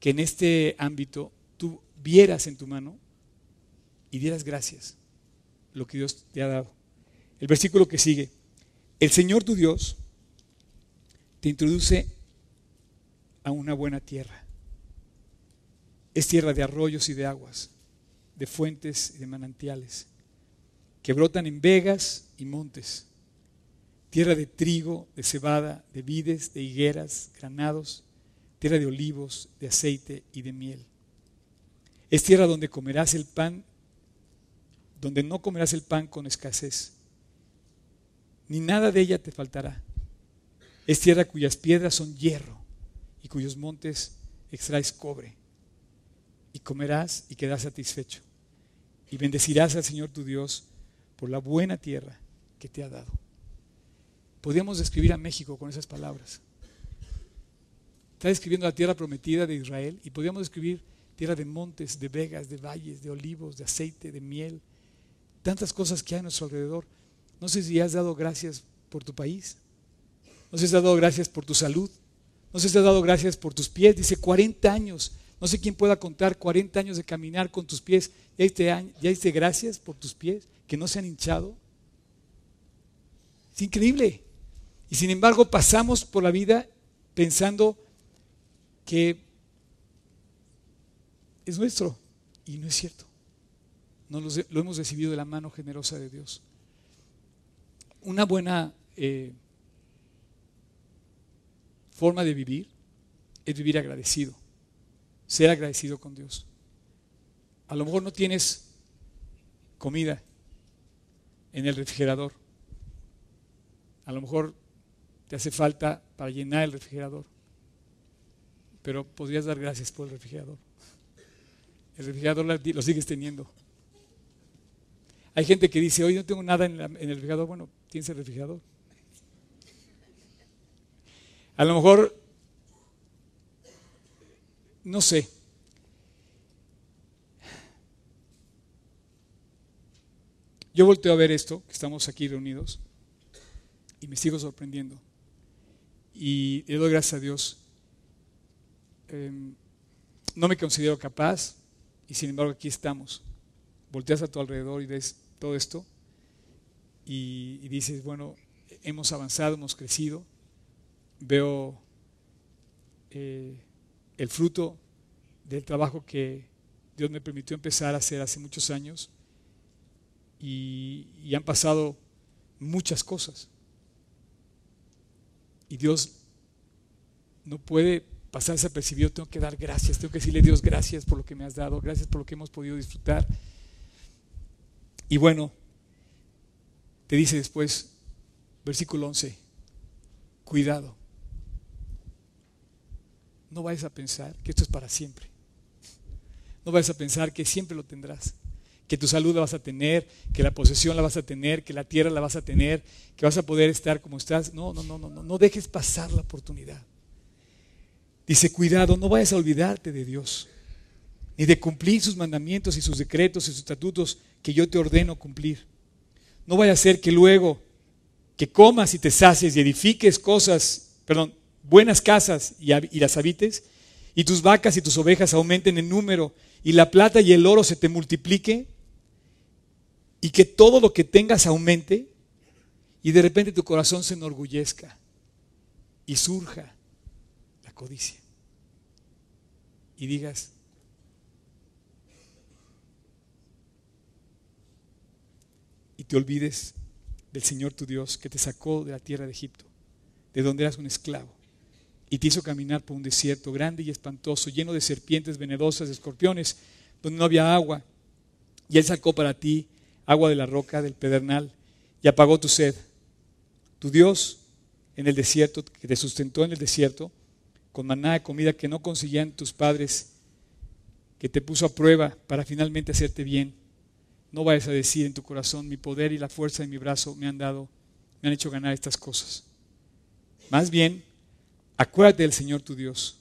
que en este ámbito vieras en tu mano y dieras gracias lo que Dios te ha dado. El versículo que sigue, el Señor tu Dios te introduce a una buena tierra. Es tierra de arroyos y de aguas, de fuentes y de manantiales, que brotan en vegas y montes. Tierra de trigo, de cebada, de vides, de higueras, granados, tierra de olivos, de aceite y de miel. Es tierra donde comerás el pan, donde no comerás el pan con escasez, ni nada de ella te faltará. Es tierra cuyas piedras son hierro y cuyos montes extraes cobre. Y comerás y quedarás satisfecho. Y bendecirás al Señor tu Dios por la buena tierra que te ha dado. Podríamos describir a México con esas palabras. Está describiendo la tierra prometida de Israel y podríamos describir tierra de montes, de vegas, de valles, de olivos, de aceite, de miel, tantas cosas que hay a nuestro alrededor. No sé si has dado gracias por tu país, no sé si has dado gracias por tu salud, no sé si has dado gracias por tus pies. Dice 40 años, no sé quién pueda contar 40 años de caminar con tus pies. ¿Ya diste, ya diste gracias por tus pies que no se han hinchado? Es increíble. Y sin embargo pasamos por la vida pensando que es nuestro. Y no es cierto. No lo, hemos recibido de la mano generosa de Dios. Una buena eh, forma de vivir es vivir agradecido. Ser agradecido con Dios. A lo mejor no tienes comida en el refrigerador. A lo mejor te hace falta para llenar el refrigerador. Pero podrías dar gracias por el refrigerador. El refrigerador lo sigues teniendo. Hay gente que dice, hoy no tengo nada en, el refrigerador. Bueno, tienes el refrigerador. A lo mejor, no sé. Yo volteo a ver esto, que estamos aquí reunidos, y me sigo sorprendiendo. Y le doy gracias a Dios. Em, no me considero capaz, y sin embargo aquí estamos. Volteas a tu alrededor y ves todo esto y, dices, bueno, hemos avanzado, hemos crecido. Veo eh, el fruto del trabajo que Dios me permitió empezar a hacer hace muchos años y, y han pasado muchas cosas. Y Dios no puede pasar desapercibido, tengo que dar gracias, tengo que decirle a Dios gracias por lo que me has dado, gracias por lo que hemos podido disfrutar. Y bueno, te dice después, versículo 11, cuidado, no vayas a pensar que esto es para siempre. No vayas a pensar que siempre lo tendrás, que tu salud la vas a tener, que la posesión la vas a tener, que la tierra la vas a tener, que vas a poder estar como estás. No, no, no, no, no, no dejes pasar la oportunidad. Dice, cuidado, no vayas a olvidarte de Dios, ni de cumplir sus mandamientos y sus decretos y sus estatutos que yo te ordeno cumplir. No vaya a ser que luego que comas y te sacies y edifiques cosas, perdón, buenas casas y, y las habites, y tus vacas y tus ovejas aumenten en número, y la plata y el oro se te multiplique, y que todo lo que tengas aumente, y de repente tu corazón se enorgullezca y surja codicia. Y digas, y te olvides del Señor tu Dios que te sacó de la tierra de Egipto, de donde eras un esclavo, y te hizo caminar por un desierto grande y espantoso, lleno de serpientes venenosas, de escorpiones, donde no había agua. Y Él sacó para ti agua de la roca, del pedernal, y apagó tu sed. Tu Dios en el desierto, que te sustentó en el desierto, con maná de comida que no consiguían tus padres, que te puso a prueba para finalmente hacerte bien. No vayas a decir en tu corazón, mi poder y la fuerza de mi brazo me han dado, me han hecho ganar estas cosas. Más bien, acuérdate del Señor tu Dios,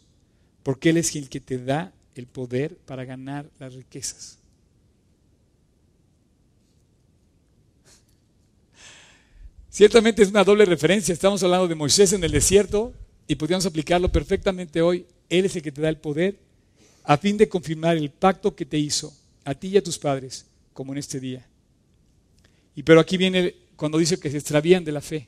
porque Él es el que te da el poder para ganar las riquezas. Ciertamente es una doble referencia. Estamos hablando de Moisés en el desierto, y podríamos aplicarlo perfectamente hoy, Él es el que te da el poder a fin de confirmar el pacto que te hizo a ti y a tus padres, como en este día. Y pero aquí viene cuando dice que se extravían de la fe.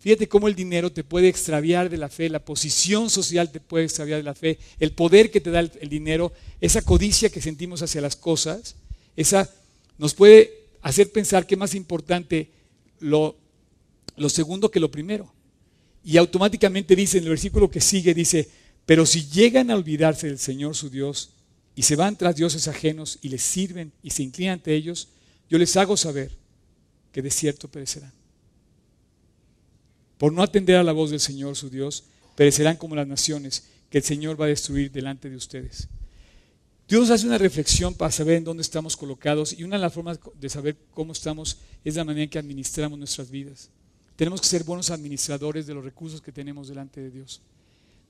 Fíjate cómo el dinero te puede extraviar de la fe, la posición social te puede extraviar de la fe, el poder que te da el, dinero, esa codicia que sentimos hacia las cosas, esa nos puede hacer pensar que es más importante lo, lo segundo que lo primero. Y automáticamente dice en el versículo que sigue, dice, pero si llegan a olvidarse del Señor su Dios y se van tras dioses ajenos y les sirven y se inclinan ante ellos, yo les hago saber que de cierto perecerán. Por no atender a la voz del Señor su Dios, perecerán como las naciones que el Señor va a destruir delante de ustedes. Dios hace una reflexión para saber en dónde estamos colocados y una de las formas de saber cómo estamos es la manera en que administramos nuestras vidas. Tenemos que ser buenos administradores de los recursos que tenemos delante de Dios.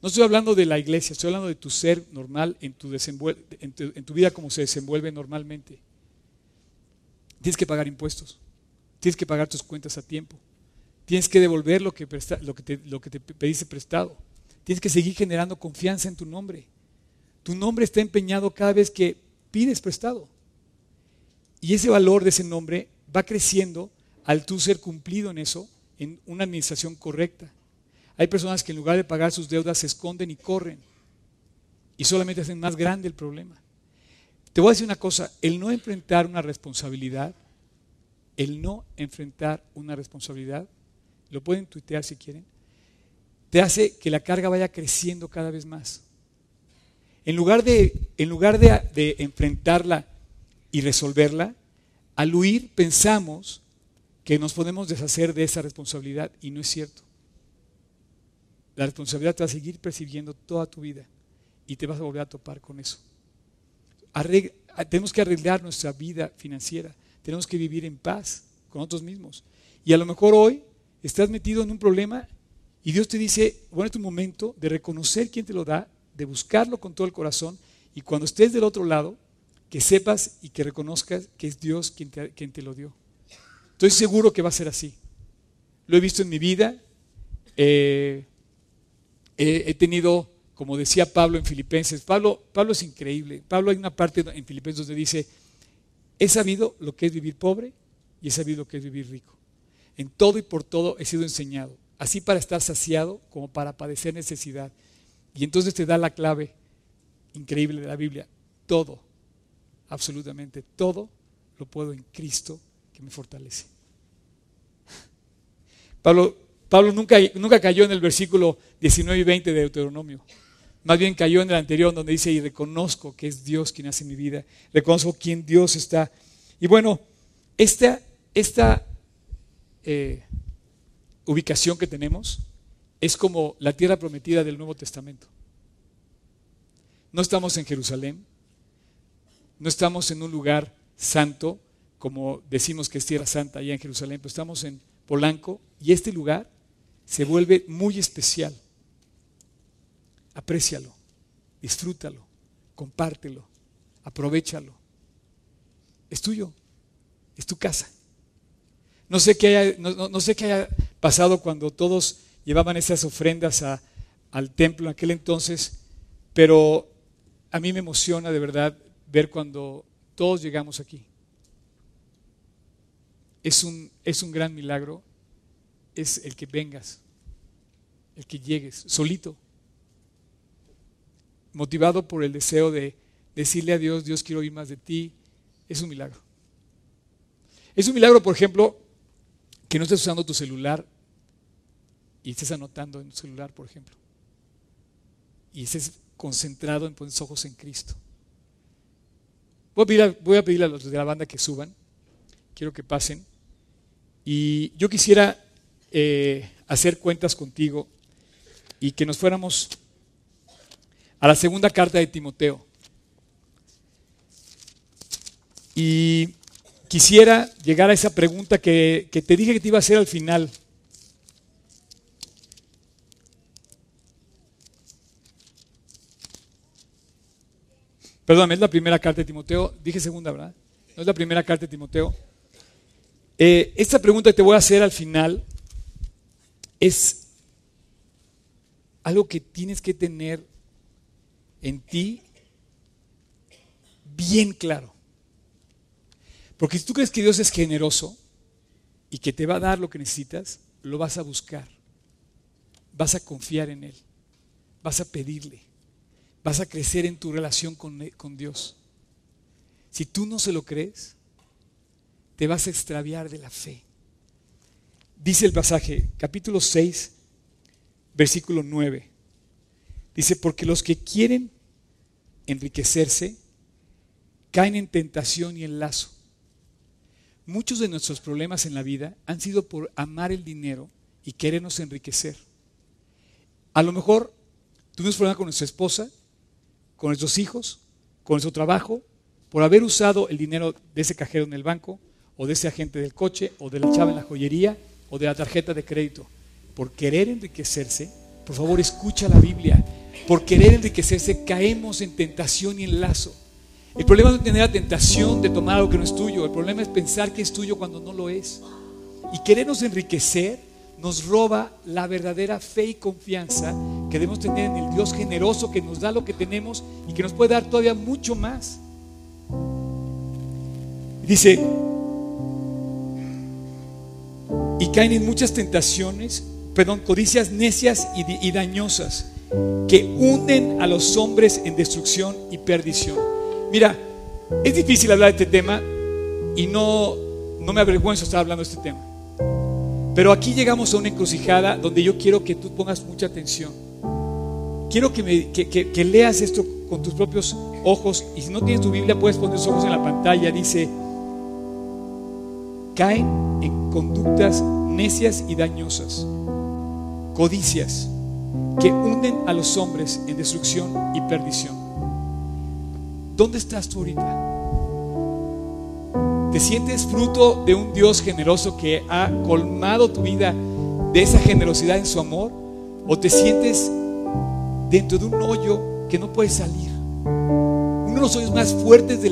No estoy hablando de la iglesia, estoy hablando de tu ser normal en tu, vida como se desenvuelve normalmente. Tienes que pagar impuestos, tienes que pagar tus cuentas a tiempo, tienes que devolver lo que, lo que, te, lo que te pediste prestado, tienes que seguir generando confianza en tu nombre. Tu nombre está empeñado cada vez que pides prestado. Y ese valor de ese nombre va creciendo al tú ser cumplido en eso, en una administración correcta. Hay personas que en lugar de pagar sus deudas se esconden y corren y solamente hacen más grande el problema. Te voy a decir una cosa, el no enfrentar una responsabilidad, el no enfrentar una responsabilidad, lo pueden tuitear si quieren, te hace que la carga vaya creciendo cada vez más. En lugar de, en lugar de, de enfrentarla y resolverla, al huir pensamos que nos podemos deshacer de esa responsabilidad y no es cierto. La responsabilidad te va a seguir persiguiendo toda tu vida y te vas a volver a topar con eso. tenemos que arreglar nuestra vida financiera, tenemos que vivir en paz con nosotros mismos. Y a lo mejor hoy estás metido en un problema y Dios te dice, bueno, es tu momento de reconocer quién te lo da, de buscarlo con todo el corazón y cuando estés del otro lado, que sepas y que reconozcas que es Dios quien te lo dio. Estoy seguro que va a ser así. Lo he visto en mi vida. Eh, he tenido, como decía Pablo en Filipenses, Pablo, Pablo es increíble. Pablo hay una parte en Filipenses donde dice, he sabido lo que es vivir pobre y he sabido lo que es vivir rico. En todo y por todo he sido enseñado, así para estar saciado como para padecer necesidad. Y entonces te da la clave increíble de la Biblia. Todo, absolutamente todo, lo puedo en Cristo me fortalece. Pablo Pablo nunca, nunca cayó en el versículo 19 y 20 de Deuteronomio. Más bien cayó en el anterior donde dice, y reconozco que es Dios quien hace mi vida, reconozco quién Dios está. Y bueno, esta, esta eh, ubicación que tenemos es como la tierra prometida del Nuevo Testamento. No estamos en Jerusalén, no estamos en un lugar santo, como decimos que es tierra santa allá en Jerusalén, pero estamos en Polanco y este lugar se vuelve muy especial. Aprécialo, disfrútalo, compártelo, aprovechalo. Es tuyo, es tu casa. No sé qué haya, pasado cuando todos llevaban esas ofrendas al templo en aquel entonces, pero a mí me emociona de verdad ver cuando todos llegamos aquí. Es un, es un gran milagro es el que vengas, el que llegues, solito, motivado por el deseo de decirle a Dios, Dios quiero oír más de ti, es un milagro. Es un milagro, por ejemplo, que no estés usando tu celular y estés anotando en tu celular, por ejemplo, y estés concentrado en poner tus ojos en Cristo. Voy a, pedir voy a pedirle a los de la banda que suban, quiero que pasen, y yo quisiera eh, hacer cuentas contigo y que nos fuéramos a la segunda carta de Timoteo. Y quisiera llegar a esa pregunta que, que te dije que te iba a hacer al final. Perdón, es la primera carta de Timoteo. Dije segunda, ¿verdad? No es la primera carta de Timoteo. Eh, esta pregunta te voy a hacer al final es algo que tienes que tener en ti bien claro. Porque si tú crees que Dios es generoso y que te va a dar lo que necesitas, lo vas a buscar vas a confiar en Él, vas a pedirle, vas a crecer en tu relación con, con Dios. Si tú no se lo crees, te vas a extraviar de la fe. Dice el pasaje, capítulo 6, versículo 9. Dice, porque los que quieren enriquecerse caen en tentación y en lazo. Muchos de nuestros problemas en la vida han sido por amar el dinero y querernos enriquecer. A lo mejor tuvimos problemas con nuestra esposa, con nuestros hijos, con nuestro trabajo, por haber usado el dinero de ese cajero en el banco, o de ese agente del coche, o de la chava en la joyería, o de la tarjeta de crédito. Por querer enriquecerse, por favor escucha la Biblia. Por querer enriquecerse caemos en tentación y en lazo. El problema no es tener la tentación de tomar algo que no es tuyo. El problema es pensar que es tuyo cuando no lo es. Y querernos enriquecer nos roba la verdadera fe y confianza que debemos tener en el Dios generoso que nos da lo que tenemos y que nos puede dar todavía mucho más. Dice, y caen en muchas tentaciones, perdón, codicias necias y, y dañosas que hunden a los hombres en destrucción y perdición. Mira, es difícil hablar de este tema y no, no me avergüenzo estar hablando de este tema. Pero aquí llegamos a una encrucijada donde yo quiero que tú pongas mucha atención. Quiero que, me, que, que, leas esto con tus propios ojos y si no tienes tu Biblia puedes poner tus ojos en la pantalla. Dice, caen en conductas necias y dañosas, codicias que hunden a los hombres en destrucción y perdición. ¿Dónde estás tú ahorita? ¿Te sientes fruto de un Dios generoso que ha colmado tu vida de esa generosidad en su amor? ¿O te sientes dentro de un hoyo que no puedes salir? Uno de los hoyos más fuertes de,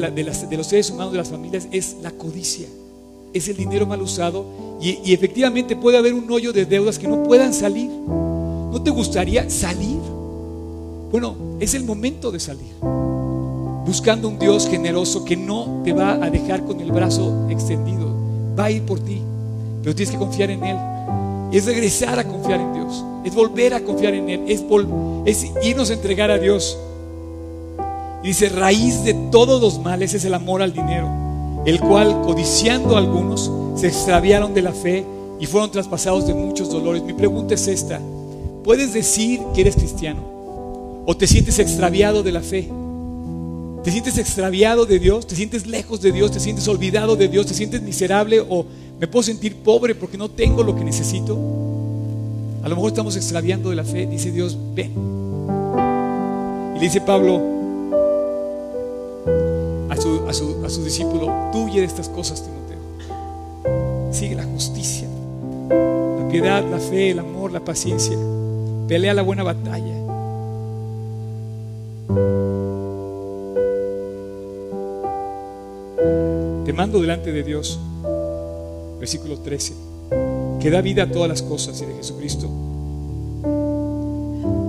los seres humanos, de las familias, es la codicia. Es el dinero mal usado y, y efectivamente puede haber un hoyo de deudas que no puedan salir. ¿No te gustaría salir? Bueno, es el momento de salir buscando un Dios generoso que no te va a dejar con el brazo extendido, va a ir por ti, pero tienes que confiar en Él. Es regresar a confiar en Dios, es volver a confiar en Él, es, es irnos a entregar a Dios. Y dice, raíz de todos los males es el amor al dinero, el cual, codiciando a algunos, se extraviaron de la fe y fueron traspasados de muchos dolores. Mi pregunta es esta, ¿puedes decir que eres cristiano? ¿O te sientes extraviado de la fe? ¿Te sientes extraviado de Dios? ¿Te sientes lejos de Dios? ¿Te sientes olvidado de Dios? ¿Te sientes miserable o me puedo sentir pobre porque no tengo lo que necesito? A lo mejor estamos extraviando de la fe. Dice Dios, ven. Y le dice Pablo a su, a su, discípulo, tú de estas cosas, Timoteo. Sigue la justicia, la piedad, la fe, el amor, la paciencia. Pelea la buena batalla. Te mando delante de Dios, versículo 13, que da vida a todas las cosas y de Jesucristo,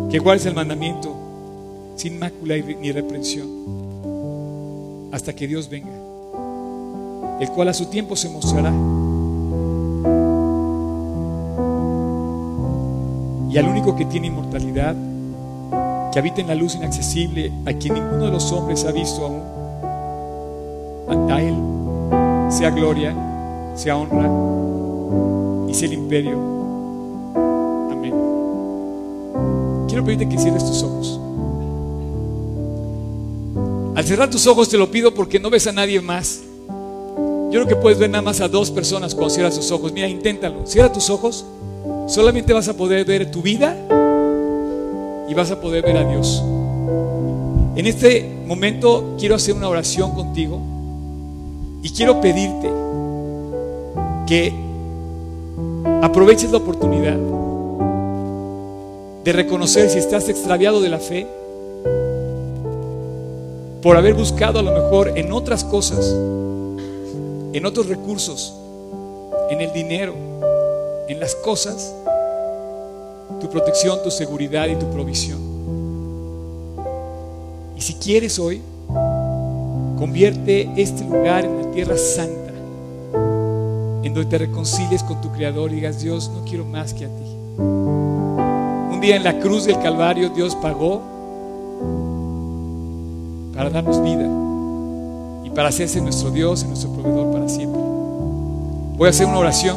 que guardes el mandamiento sin mácula ni reprensión, hasta que Dios venga, el cual a su tiempo se mostrará. Y al único que tiene inmortalidad, que habita en la luz inaccesible, a quien ninguno de los hombres ha visto aún, a Él sea gloria, sea honra y sea el imperio. Amén. Quiero pedirte que cierres tus ojos. Al cerrar tus ojos te lo pido porque no ves a nadie más. Yo creo que puedes ver nada más a dos personas cuando cierras tus ojos. Mira, inténtalo. Cierra tus ojos. Solamente vas a poder ver tu vida y vas a poder ver a Dios. En este momento quiero hacer una oración contigo. Y quiero pedirte que aproveches la oportunidad de reconocer si estás extraviado de la fe por haber buscado a lo mejor en otras cosas, en otros recursos, en el dinero, en las cosas, tu protección, tu seguridad y tu provisión. Y si quieres hoy, Convierte este lugar en la tierra santa, en donde te reconcilies con tu Creador y digas, Dios, no quiero más que a ti. Un Un día en la cruz del Calvario Dios pagó para darnos vida y para hacerse nuestro Dios y nuestro proveedor para siempre. Voy a hacer una oración.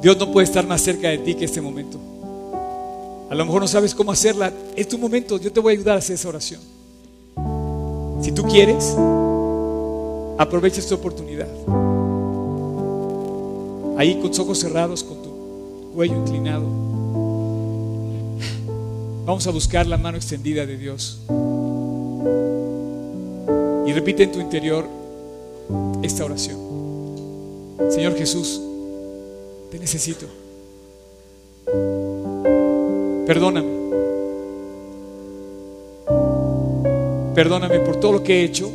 Dios no puede estar más cerca de ti que este momento. A lo mejor no sabes cómo hacerla. Es tu momento. Yo te voy a ayudar a hacer esa oración. Si tú quieres, aprovecha esta oportunidad. Ahí con tus ojos cerrados, con tu cuello inclinado. Vamos a buscar la mano extendida de Dios. Y repite en tu interior esta oración. Señor Jesús, te necesito. Perdóname. Perdóname por todo lo que he hecho.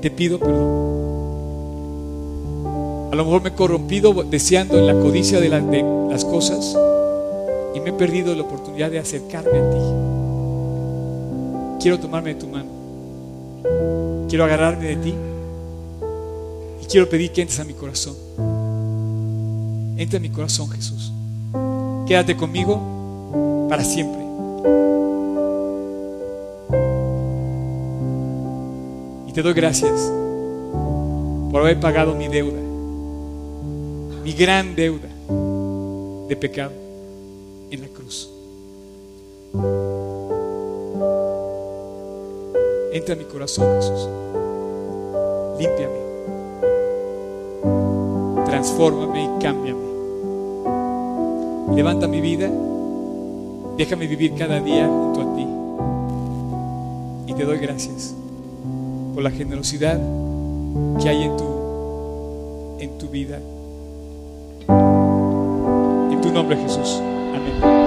Te pido perdón. A lo mejor me he corrompido deseando en la codicia de, de las cosas y me he perdido la oportunidad de acercarme a ti. Quiero tomarme de tu mano. Quiero agarrarme de ti y quiero pedir que entres a mi corazón. Entra en mi corazón, Jesús. Quédate conmigo para siempre. Y te doy gracias por haber pagado mi deuda, mi gran deuda de pecado en la cruz. Entra en mi corazón, Jesús. Límpiame. Transfórmame y cámbiame. Levanta mi vida. Déjame vivir cada día junto a ti. Y te doy gracias por la generosidad que hay en tu, en tu vida. En tu nombre, Jesús. Amen.